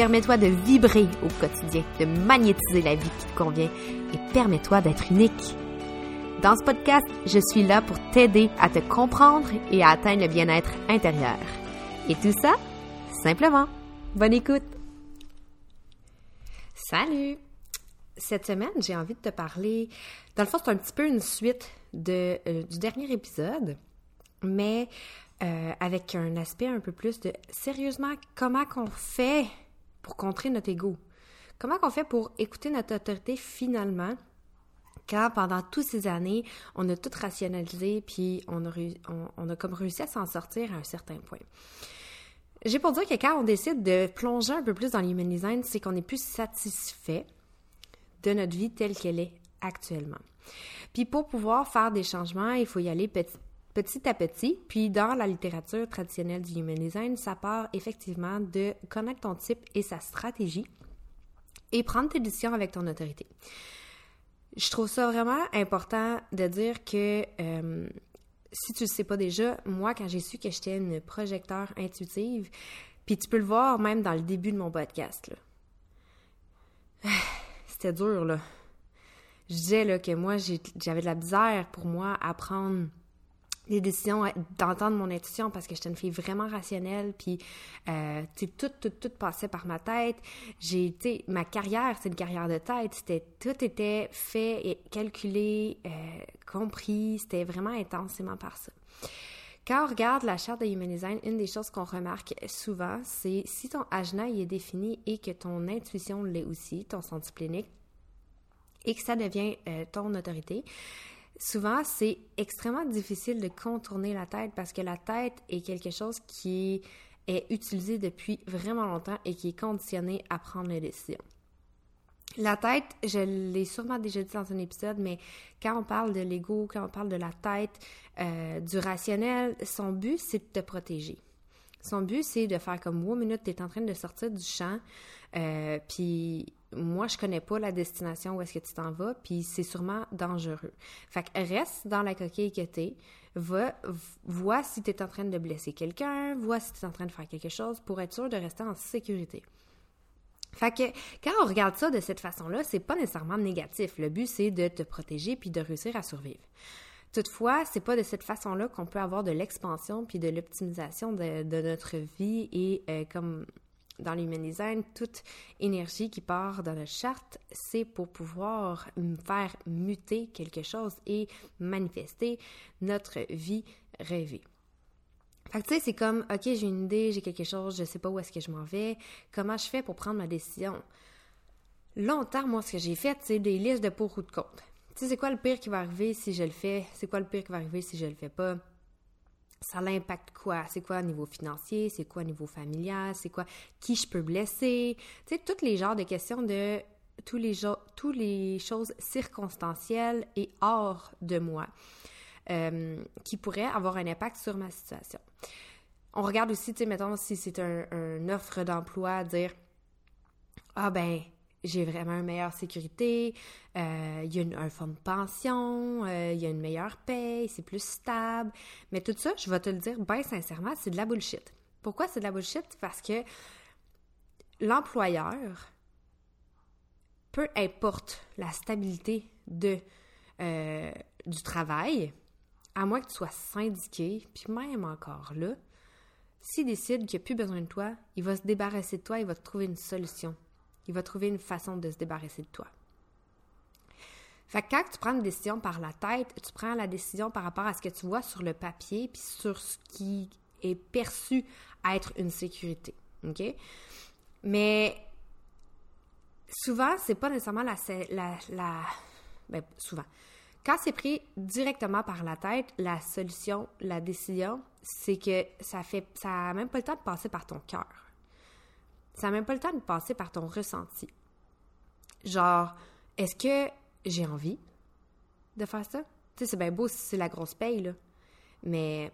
Permets-toi de vibrer au quotidien, de magnétiser la vie qui te convient et permets-toi d'être unique. Dans ce podcast, je suis là pour t'aider à te comprendre et à atteindre le bien-être intérieur. Et tout ça, simplement. Bonne écoute! Salut! Cette semaine, j'ai envie de te parler. Dans le fond, c'est un petit peu une suite de, euh, du dernier épisode, mais euh, avec un aspect un peu plus de sérieusement, comment qu'on fait pour contrer notre ego? Comment qu'on fait pour écouter notre autorité finalement quand pendant toutes ces années, on a tout rationalisé puis on a, on, a comme réussi à s'en sortir à un certain point? J'ai pour dire que quand on décide de plonger un peu plus dans l'human design, c'est qu'on est plus satisfait de notre vie telle qu'elle est actuellement. Puis pour pouvoir faire des changements, il faut y aller petit, petit à petit. Puis dans la littérature traditionnelle du human design, ça part effectivement de connaître ton type et sa stratégie et prendre tes décisions avec ton autorité. Je trouve ça vraiment important de dire que euh, si tu ne le sais pas déjà, moi, quand j'ai su que j'étais une projecteur intuitive, puis tu peux le voir même dans le début de mon podcast, c'était dur, là. Je disais là, que moi, j'avais de la misère pour moi à prendre des décisions, d'entendre mon intuition parce que j'étais une fille vraiment rationnelle, puis euh, tout, tout, tout passait par ma tête. J'ai, été ma carrière, c'est une carrière de tête. C'était, tout était fait et calculé, euh, compris. C'était vraiment intensément par ça. Quand on regarde la charte de Human Design, une des choses qu'on remarque souvent, c'est si ton ajna est défini et que ton intuition l'est aussi, ton senti clinique, et que ça devient euh, ton autorité, souvent, c'est extrêmement difficile de contourner la tête parce que la tête est quelque chose qui est utilisé depuis vraiment longtemps et qui est conditionné à prendre les décisions. La tête, je l'ai sûrement déjà dit dans un épisode, mais quand on parle de l'ego, quand on parle de la tête, euh, du rationnel, son but, c'est de te protéger. Son but, c'est de faire comme, wow, minute, tu es en train de sortir du champ, euh, puis moi, je connais pas la destination où est-ce que tu t'en vas, puis c'est sûrement dangereux. Fait que reste dans la coquille que t'es, va, vois si tu es en train de blesser quelqu'un, vois si tu es en train de faire quelque chose pour être sûr de rester en sécurité. Fait que quand on regarde ça de cette façon-là, c'est pas nécessairement négatif. Le but, c'est de te protéger puis de réussir à survivre. Toutefois, c'est pas de cette façon-là qu'on peut avoir de l'expansion puis de l'optimisation de, notre vie et euh, comme dans l'human design, toute énergie qui part dans notre charte, c'est pour pouvoir faire muter quelque chose et manifester notre vie rêvée. Fait que tu sais, c'est comme, OK, j'ai une idée, j'ai quelque chose, je sais pas où est-ce que je m'en vais, comment je fais pour prendre ma décision? Longtemps, moi, ce que j'ai fait, c'est des listes de pour ou de contre. Tu sais, c'est quoi le pire qui va arriver si je le fais? C'est quoi le pire qui va arriver si je le fais pas? Ça l'impacte quoi? C'est quoi au niveau financier? C'est quoi au niveau familial? C'est quoi? Qui je peux blesser? Tu sais, tous les genres de questions de tous les, tous les choses circonstancielles et hors de moi euh, qui pourraient avoir un impact sur ma situation. On regarde aussi, tu sais, mettons, si c'est un, un, offre d'emploi, dire Ah ben, j'ai vraiment une meilleure sécurité, euh, il y a un fonds de pension, euh, il y a une meilleure paye, c'est plus stable. Mais tout ça, je vais te le dire bien sincèrement, c'est de la bullshit. Pourquoi c'est de la bullshit? Parce que l'employeur, peu importe la stabilité de, euh, du travail, à moins que tu sois syndiqué, puis même encore là, s'il décide qu'il n'y a plus besoin de toi, il va se débarrasser de toi, il va te trouver une solution il va trouver une façon de se débarrasser de toi. Fait que quand tu prends une décision par la tête, tu prends la décision par rapport à ce que tu vois sur le papier puis sur ce qui est perçu être une sécurité. OK? Mais souvent, c'est pas nécessairement la. ben, souvent. Quand c'est pris directement par la tête, la solution, la décision, c'est que ça fait ça n'a même pas le temps de passer par ton cœur. Ça n'a même pas le temps de passer par ton ressenti. Genre, est-ce que j'ai envie de faire ça? Tu sais, c'est bien beau si c'est la grosse paye, là. Mais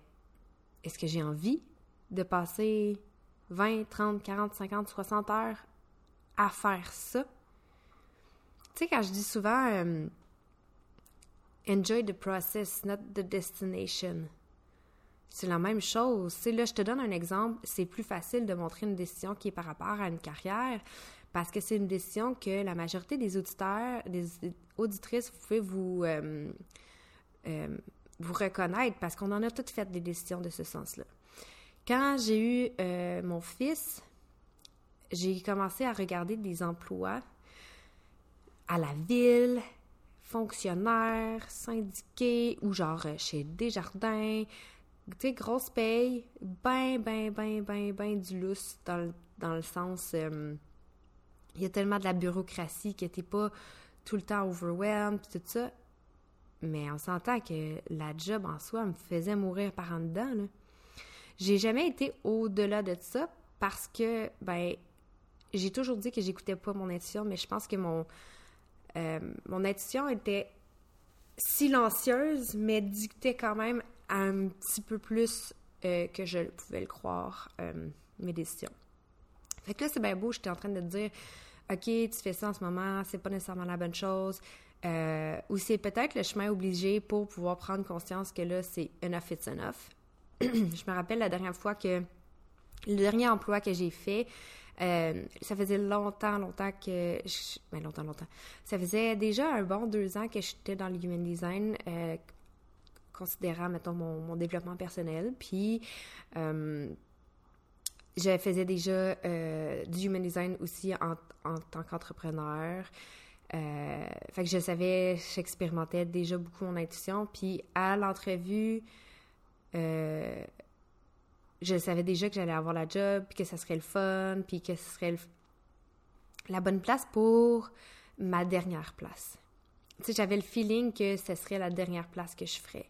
est-ce que j'ai envie de passer 20, 30, 40, 50, 60 heures à faire ça? Tu sais, quand je dis souvent euh, Enjoy the process, not the destination. C'est la même chose. Sais, là, je te donne un exemple. C'est plus facile de montrer une décision qui est par rapport à une carrière parce que c'est une décision que la majorité des auditeurs, des auditrices, vous pouvez vous, euh, euh, vous reconnaître parce qu'on en a toutes fait des décisions de ce sens-là. Quand j'ai eu euh, mon fils, j'ai commencé à regarder des emplois à la ville, fonctionnaires, syndiqués ou genre chez Desjardins, tu grosse paye, ben, ben, ben, ben, ben du lousse dans le, dans le sens. il y a tellement de la bureaucratie que t'es pas tout le temps overwhelmed, tout ça. Mais on s'entend que la job en soi me faisait mourir par en dedans. Là. J'ai jamais été au-delà de ça parce que, ben, j'ai toujours dit que j'écoutais pas mon intuition, mais je pense que mon, euh, mon intuition était silencieuse, mais dictait quand même un petit peu plus euh, que je pouvais le croire, euh, mes décisions. Fait que là, c'est bien beau, j'étais en train de te dire, OK, tu fais ça en ce moment, c'est pas nécessairement la bonne chose. Euh, ou c'est peut-être le chemin obligé pour pouvoir prendre conscience que là, c'est enough, it's enough. je me rappelle la dernière fois que le dernier emploi que j'ai fait, ça faisait longtemps, longtemps que. Ben, longtemps, longtemps. Ça faisait déjà un bon deux ans que j'étais dans le human design, considérant, mettons, mon, développement personnel. Puis, euh, je faisais déjà du human design aussi en, en tant qu'entrepreneur. Euh, fait que je savais, j'expérimentais déjà beaucoup mon intuition. Puis à l'entrevue, euh, je savais déjà que j'allais avoir la job, puis que ça serait le fun, puis que ce serait la bonne place pour ma dernière place. Tu sais, j'avais le feeling que ce serait la dernière place que je ferais.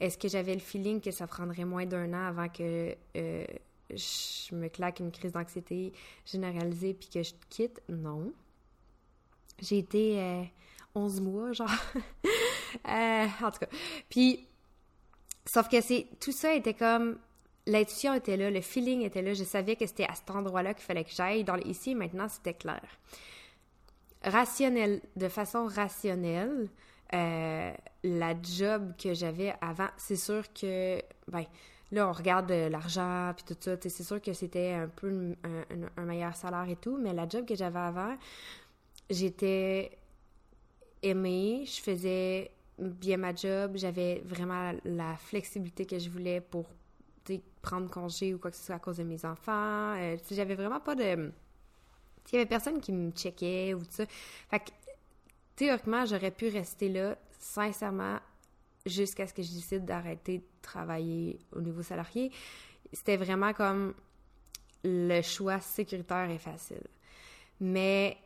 Est-ce que j'avais le feeling que ça prendrait moins d'un an avant que euh, je me claque une crise d'anxiété généralisée puis que je quitte? Non. J'ai été 11 euh, mois, genre. Euh, en tout cas. Puis, sauf que c'est tout ça était comme. L'intuition était là, le feeling était là. Je savais que c'était à cet endroit-là qu'il fallait que j'aille. Dans ici, maintenant, c'était clair. Rationnel, de façon rationnelle, euh, la job que j'avais avant, c'est sûr que, ben, là, on regarde l'argent puis tout ça, c'est sûr que c'était un peu un, meilleur salaire et tout, mais la job que j'avais avant, j'étais aimée, je faisais bien ma job, j'avais vraiment la flexibilité que je voulais pour prendre congé ou quoi que ce soit à cause de mes enfants. Euh, j'avais vraiment pas de... Il y avait personne qui me checkait ou tout ça. Fait que, théoriquement, j'aurais pu rester là, sincèrement, jusqu'à ce que je décide d'arrêter de travailler au niveau salarié. C'était vraiment comme le choix sécuritaire et facile. Mais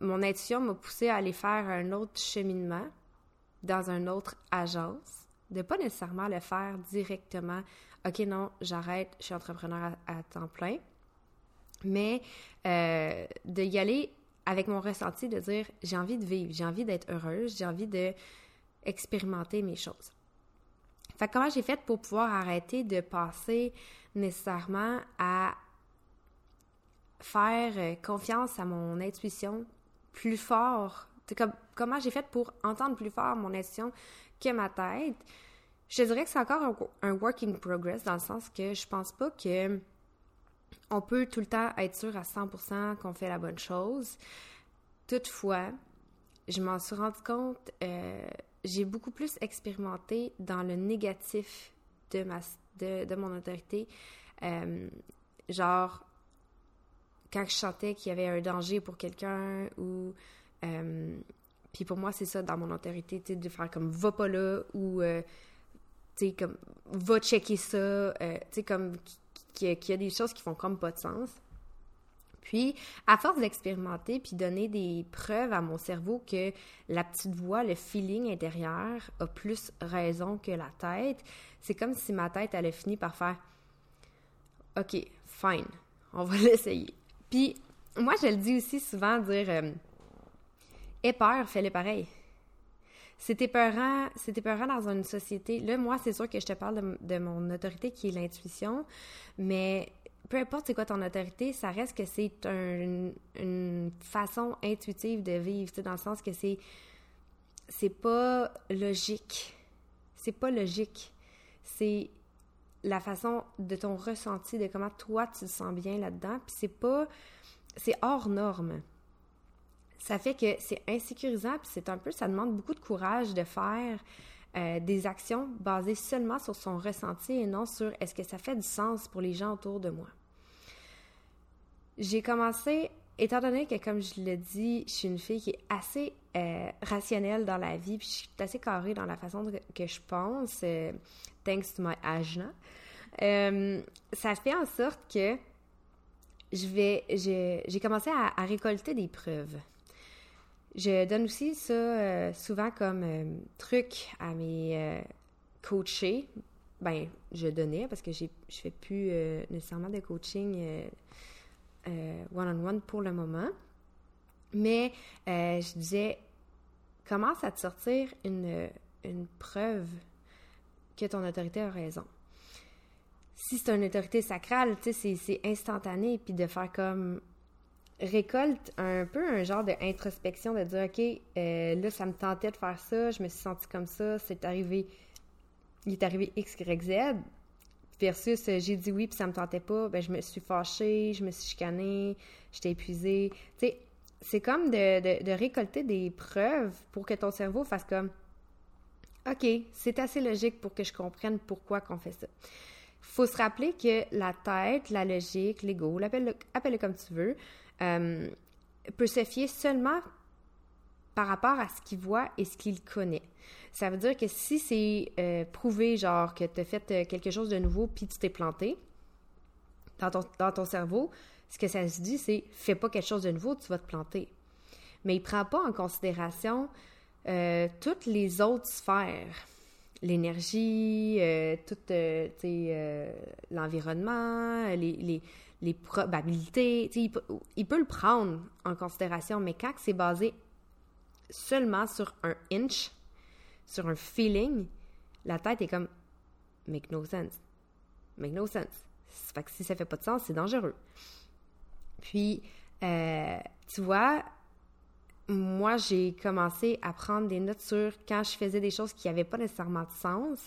mon intuition m'a poussé à aller faire un autre cheminement dans une autre agence, de pas nécessairement le faire directement. OK, non, j'arrête, je suis entrepreneur à, temps plein. Mais euh, de y aller avec mon ressenti, de dire j'ai envie de vivre, j'ai envie d'être heureuse, j'ai envie de expérimenter mes choses. Fait comment j'ai fait pour pouvoir arrêter de passer nécessairement à faire euh, confiance à mon intuition plus fort? Comme, comment j'ai fait pour entendre plus fort mon intuition que ma tête? Je dirais que c'est encore un, work in progress dans le sens que je pense pas que on peut tout le temps être sûr à 100% qu'on fait la bonne chose. Toutefois, je m'en suis rendu compte, euh, j'ai beaucoup plus expérimenté dans le négatif de, ma, mon autorité. Euh, genre, quand je sentais qu'il y avait un danger pour quelqu'un ou euh, puis pour moi c'est ça dans mon autorité tu de faire comme va pas là ou va checker ça tu comme qu'il y, a des choses qui font comme pas de sens puis, à force d'expérimenter puis donner des preuves à mon cerveau que la petite voix, le feeling intérieur a plus raison que la tête, c'est comme si ma tête allait finir par faire OK, fine, on va l'essayer. Puis moi, je le dis aussi souvent, dire euh, Aie peur, fais-le pareil. C'est épeurant, dans une société. Là, moi, c'est sûr que je te parle de, mon autorité qui est l'intuition, mais peu importe c'est quoi ton autorité, ça reste que c'est une façon intuitive de vivre, dans le sens que c'est c'est pas logique. C'est pas logique. C'est la façon de ton ressenti, de comment toi tu te sens bien là-dedans. Puis c'est pas. C'est hors norme ça fait que c'est insécurisant, puis c'est un peu, ça demande beaucoup de courage de faire euh, des actions basées seulement sur son ressenti et non sur est-ce que ça fait du sens pour les gens autour de moi. J'ai commencé, étant donné que, comme je l'ai dit, je suis une fille qui est assez euh, rationnelle dans la vie, puis je suis assez carrée dans la façon que je pense, euh, thanks to my ajna, ça fait en sorte que je vais, j'ai commencé à récolter des preuves. Je donne aussi ça euh, souvent comme euh, truc à mes euh, coachés. Ben, je donnais parce que je fais plus nécessairement de coaching one-on-one pour le moment. Mais je disais, commence à te sortir une, une preuve que ton autorité a raison. Si c'est une autorité sacrale, tu sais, c'est instantané, puis de faire comme récolte un peu un genre d'introspection, de dire, OK, euh, là, ça me tentait de faire ça, je me suis sentie comme ça, c'est arrivé, il est arrivé X, Y, Z, versus euh, j'ai dit oui, puis ça me tentait pas, ben je me suis fâchée, je me suis chicanée, j'étais épuisée. Tu sais, c'est comme de, de, récolter des preuves pour que ton cerveau fasse comme, OK, c'est assez logique pour que je comprenne pourquoi qu'on fait ça. Faut se rappeler que la tête, la logique, l'ego, appelle-le appelle comme tu veux, euh, peut se fier seulement par rapport à ce qu'il voit et ce qu'il connaît. Ça veut dire que si c'est euh, prouvé, genre, que tu as fait euh, quelque chose de nouveau puis tu t'es planté dans ton, dans ton cerveau, ce que ça se dit, c'est fais pas quelque chose de nouveau, tu vas te planter. Mais il prend pas en considération toutes les autres sphères. L'énergie, tout l'environnement, les, les probabilités. Il il peut le prendre en considération, mais quand c'est basé seulement sur un inch, sur un feeling, la tête est comme make no sense. Make no sense. Fait que si ça fait pas de sens, c'est dangereux. Puis, euh, tu vois, moi, j'ai commencé à prendre des notes sur quand je faisais des choses qui n'avaient pas nécessairement de sens,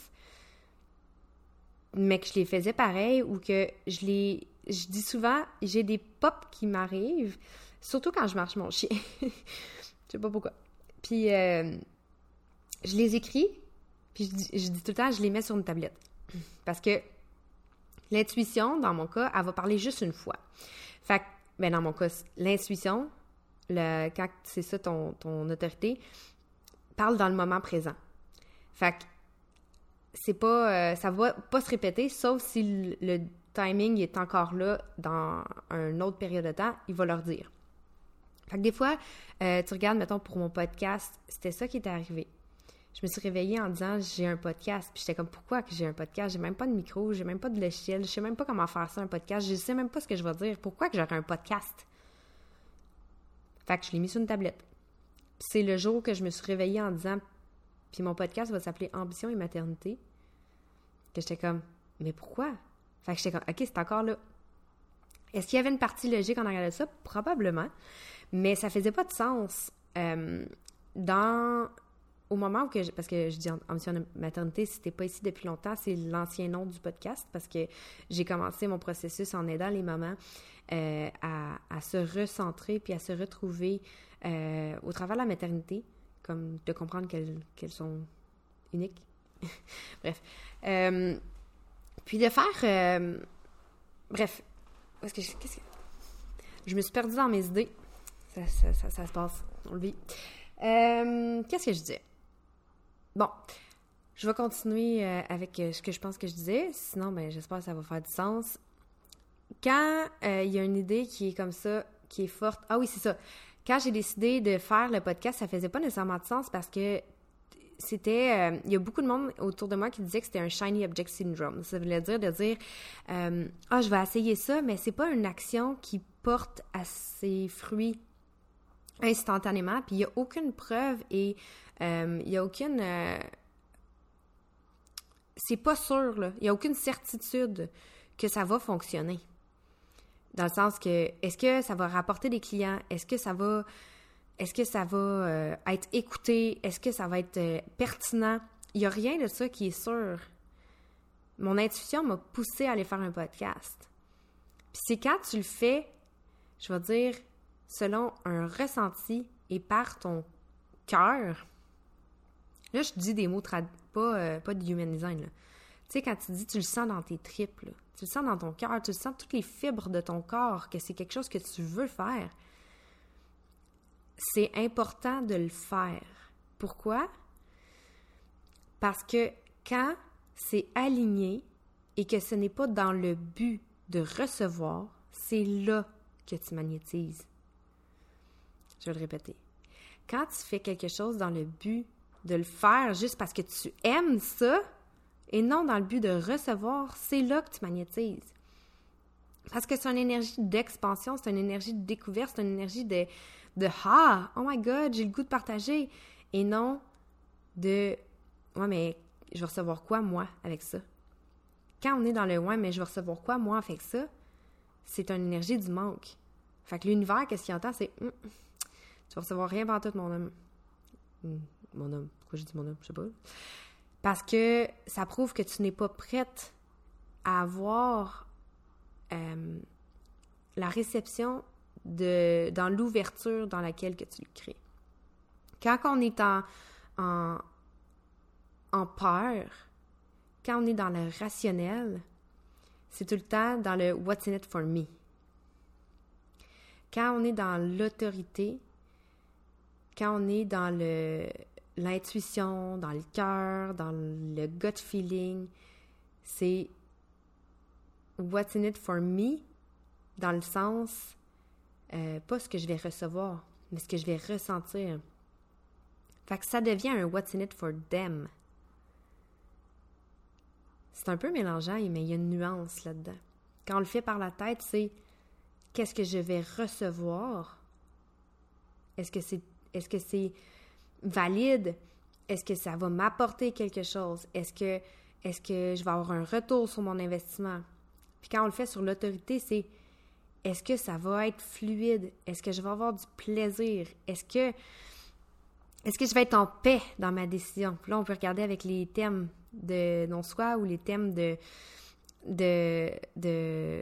mais que je les faisais pareil ou que je les je dis souvent, j'ai des pops qui m'arrivent, surtout quand je marche mon chien. je sais pas pourquoi. Puis, euh, je les écris, puis je dis, tout le temps, je les mets sur une tablette. Parce que l'intuition, dans mon cas, elle va parler juste une fois. Fait que, ben dans mon cas, l'intuition, le, quand c'est ça ton, ton autorité, parle dans le moment présent. Fait que, c'est pas, euh, ça va pas se répéter, sauf si le timing est encore là dans une autre période de temps, il va leur dire. Fait que des fois, euh, tu regardes, mettons, pour mon podcast, c'était ça qui était arrivé. Je me suis réveillée en disant j'ai un podcast. Puis j'étais comme pourquoi que j'ai un podcast? J'ai même pas de micro, j'ai même pas de logiciel, je sais même pas comment faire ça un podcast, je sais même pas ce que je vais dire. Pourquoi que j'aurais un podcast? Fait que je l'ai mis sur une tablette. C'est le jour que je me suis réveillée en disant puis mon podcast va s'appeler Ambition et maternité. Que j'étais comme mais pourquoi? Fait que j'étais comme, OK, c'est encore là. Est-ce qu'il y avait une partie logique en arrière de ça? Probablement. Mais ça faisait pas de sens. Euh, dans au moment où que parce que je dis en, mission de maternité, si t'es pas ici depuis longtemps, c'est l'ancien nom du podcast parce que j'ai commencé mon processus en aidant les mamans euh, à, se recentrer puis à se retrouver euh, au travers de la maternité, comme de comprendre qu'elles sont uniques. Bref. Puis de faire. Euh, bref. Parce que, qu'est-ce que. Je me suis perdue dans mes idées. Ça, ça, ça, se passe. On le vit. Euh, qu'est-ce que je disais? Bon. Je vais continuer euh, avec ce que je pense que je disais. Sinon, ben, j'espère que ça va faire du sens. Quand il y a une idée qui est comme ça, qui est forte. Ah oui, c'est ça. Quand j'ai décidé de faire le podcast, ça faisait pas nécessairement de sens parce que c'était, euh, il y a beaucoup de monde autour de moi qui disait que c'était un shiny object syndrome. Ça voulait dire de dire, euh, ah, je vais essayer ça, mais c'est pas une action qui porte à ses fruits instantanément, puis il n'y a aucune preuve et euh, il n'y a aucune... C'est pas sûr, là. Il n'y a aucune certitude que ça va fonctionner. Dans le sens que, est-ce que ça va rapporter des clients? Est-ce que ça va... Est-ce que ça va euh, être écouté? Est-ce que ça va être pertinent? Il n'y a rien de ça qui est sûr. Mon intuition m'a poussé à aller faire un podcast. Puis c'est quand tu le fais, je vais dire, selon un ressenti et par ton cœur. Là, je dis des mots pas, euh, pas de human design. Tu sais, quand tu dis tu le sens dans tes tripes, tu le sens dans ton cœur, tu le sens toutes les fibres de ton corps, que c'est quelque chose que tu veux faire. C'est important de le faire. Pourquoi? Parce que quand c'est aligné et que ce n'est pas dans le but de recevoir, c'est là que tu magnétises. Je vais le répéter. Quand tu fais quelque chose dans le but de le faire juste parce que tu aimes ça et non dans le but de recevoir, c'est là que tu magnétises. Parce que c'est une énergie d'expansion, c'est une énergie de découverte, c'est une énergie de, de Ah, oh my God, j'ai le goût de partager. Et non de Ouais, mais je vais recevoir quoi, moi, avec ça? Quand on est dans le Ouais, mais je vais recevoir quoi, moi, avec ça? C'est une énergie du manque. Fait que l'univers, qu'est-ce qu'il entend? C'est hum, tu vas recevoir rien par tout, mon homme. Hum, mon homme. Pourquoi j'ai dit mon homme? Je sais pas. Parce que ça prouve que tu n'es pas prête à avoir euh, la réception de, dans l'ouverture dans laquelle que tu le crées. Quand on est en, en, en peur, quand on est dans le rationnel, c'est tout le temps dans le what's in it for me. Quand on est dans l'autorité, quand on est dans le l'intuition, dans le cœur, dans le gut feeling, c'est what's in it for me, dans le sens, euh, pas ce que je vais recevoir, mais ce que je vais ressentir. Fait ça devient un what's in it for them. C'est un peu mélangeant, mais il y a une nuance là-dedans. Quand on le fait par la tête, c'est qu'est-ce que je vais recevoir? Est-ce que c'est est-ce que c'est valide? Est-ce que ça va m'apporter quelque chose? Est-ce que, est que je vais avoir un retour sur mon investissement? Puis quand on le fait sur l'autorité, c'est est-ce que ça va être fluide? Est-ce que je vais avoir du plaisir? Est-ce que est-ce que je vais être en paix dans ma décision? Puis là, on peut regarder avec les thèmes de non-soi ou les thèmes de, de, de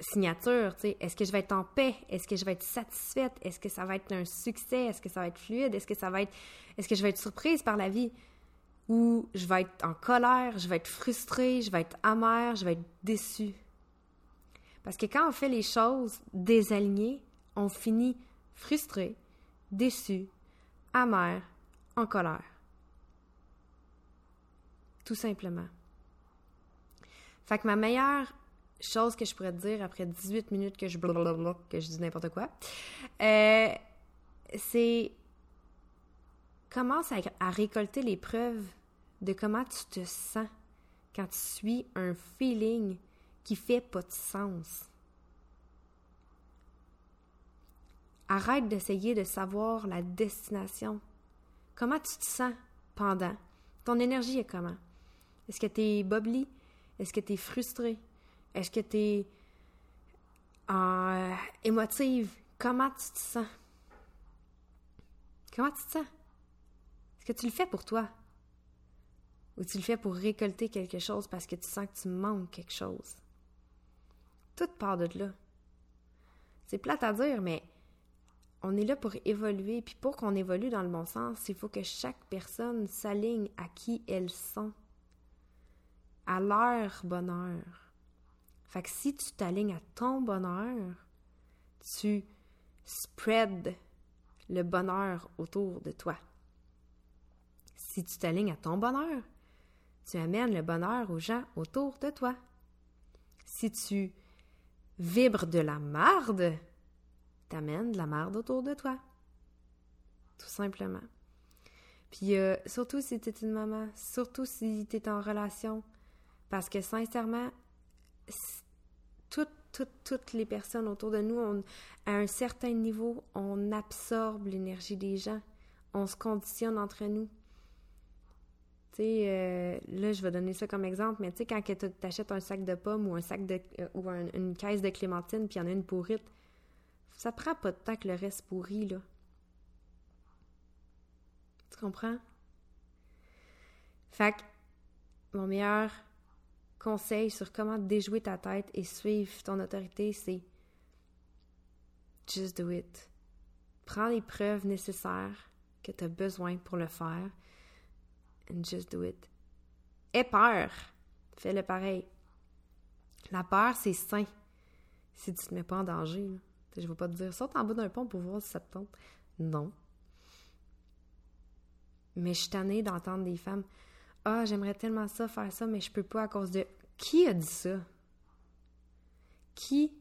signature, est-ce que je vais être en paix? Est-ce que je vais être satisfaite? Est-ce que ça va être un succès? Est-ce que ça va être fluide? Est-ce que ça va être, est-ce que je vais être surprise par la vie? Ou je vais être en colère, je vais être frustrée, je vais être amère, je vais être déçue? Parce que quand on fait les choses désalignées, on finit frustré, déçu, amère, en colère. Tout simplement. Fait que ma meilleure chose que je pourrais te dire après 18 minutes que je blablabla, que je dis n'importe quoi, euh, c'est commence à, récolter les preuves de comment tu te sens quand tu suis un feeling qui fait pas de sens. Arrête d'essayer de savoir la destination. Comment tu te sens pendant? Ton énergie est comment? Est-ce que tu es bubbly? Est-ce que tu es frustré? Est-ce que tu es euh, émotive? Comment tu te sens? Comment tu te sens? Est-ce que tu le fais pour toi? Ou tu le fais pour récolter quelque chose parce que tu sens que tu manques quelque chose? Tout part de là. C'est plate à dire, mais on est là pour évoluer. Puis pour qu'on évolue dans le bon sens, il faut que chaque personne s'aligne à qui elles sont, à leur bonheur. Fait que si tu t'alignes à ton bonheur, tu spread le bonheur autour de toi. Si tu t'alignes à ton bonheur, tu amènes le bonheur aux gens autour de toi. Si tu vibres de la marde, t'amènes de la marde autour de toi. Tout simplement. Puis euh, surtout si tu es une maman, surtout si tu es en relation, parce que sincèrement, tout toutes les personnes autour de nous, à un certain niveau, on absorbe l'énergie des gens. On se conditionne entre nous. Tu sais, euh, là, je vais donner ça comme exemple, mais tu sais, quand tu achètes un sac de pommes ou un sac de euh, ou une caisse de clémentine, puis il y en a une pourrite, ça prend pas de temps que le reste pourrit, là. Tu comprends? Fait que, mon meilleur conseil sur comment déjouer ta tête et suivre ton autorité, c'est just do it. Prends les preuves nécessaires que tu as besoin pour le faire and just do it. Aie peur. Fais-le pareil. La peur, c'est sain si tu te mets pas en danger. Je ne vais pas te dire saute en bas d'un pont pour voir si ça te tente. Non. Mais je suis tannée d'entendre des femmes Ah, j'aimerais tellement ça, faire ça, mais je peux pas à cause de. Qui a dit ça? Qui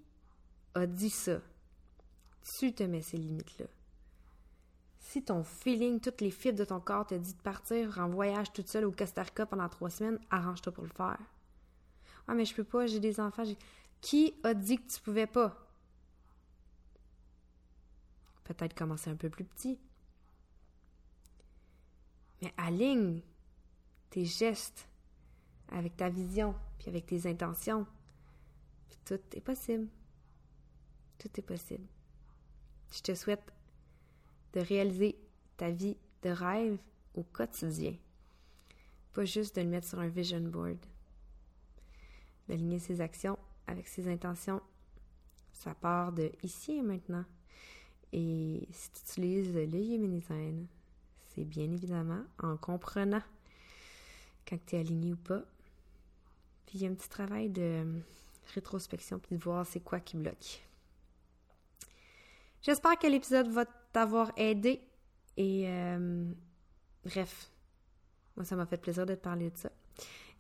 a dit ça? Tu te mets ces limites-là. Si ton feeling, toutes les fibres de ton corps te dit de partir en voyage toute seule au Costa Rica pendant trois semaines, arrange-toi pour le faire. Ah, mais je peux pas, j'ai des enfants. Qui a dit que tu pouvais pas? Peut-être commencer un peu plus petit. Mais aligne tes gestes avec ta vision, puis avec tes intentions. Tout est possible. Tout est possible. Je te souhaite de réaliser ta vie de rêve au quotidien. Pas juste de le mettre sur un vision board. D'aligner ses actions avec ses intentions. Ça part de ici et maintenant. Et si tu utilises le Human c'est bien évidemment en comprenant quand tu es aligné ou pas. Puis il y a un petit travail de rétrospection puis de voir c'est quoi qui bloque. J'espère que l'épisode va t'avoir aidé et euh, bref, moi ça m'a fait plaisir de te parler de ça.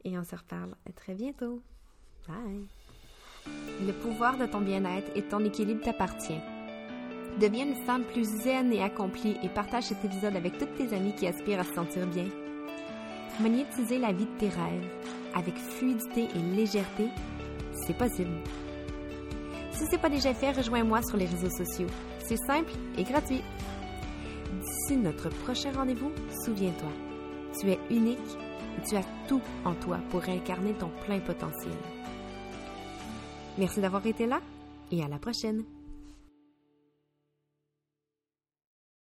Et on se reparle très bientôt. Bye! Le pouvoir de ton bien-être et ton équilibre t'appartient. Deviens une femme plus zen et accomplie et partage cet épisode avec toutes tes amies qui aspirent à se sentir bien. Magnétiser la vie de tes rêves avec fluidité et légèreté, c'est possible. Si ce n'est pas déjà fait, rejoins-moi sur les réseaux sociaux. C'est simple et gratuit. D'ici notre prochain rendez-vous, souviens-toi, tu es unique et tu as tout en toi pour incarner ton plein potentiel. Merci d'avoir été là et à la prochaine.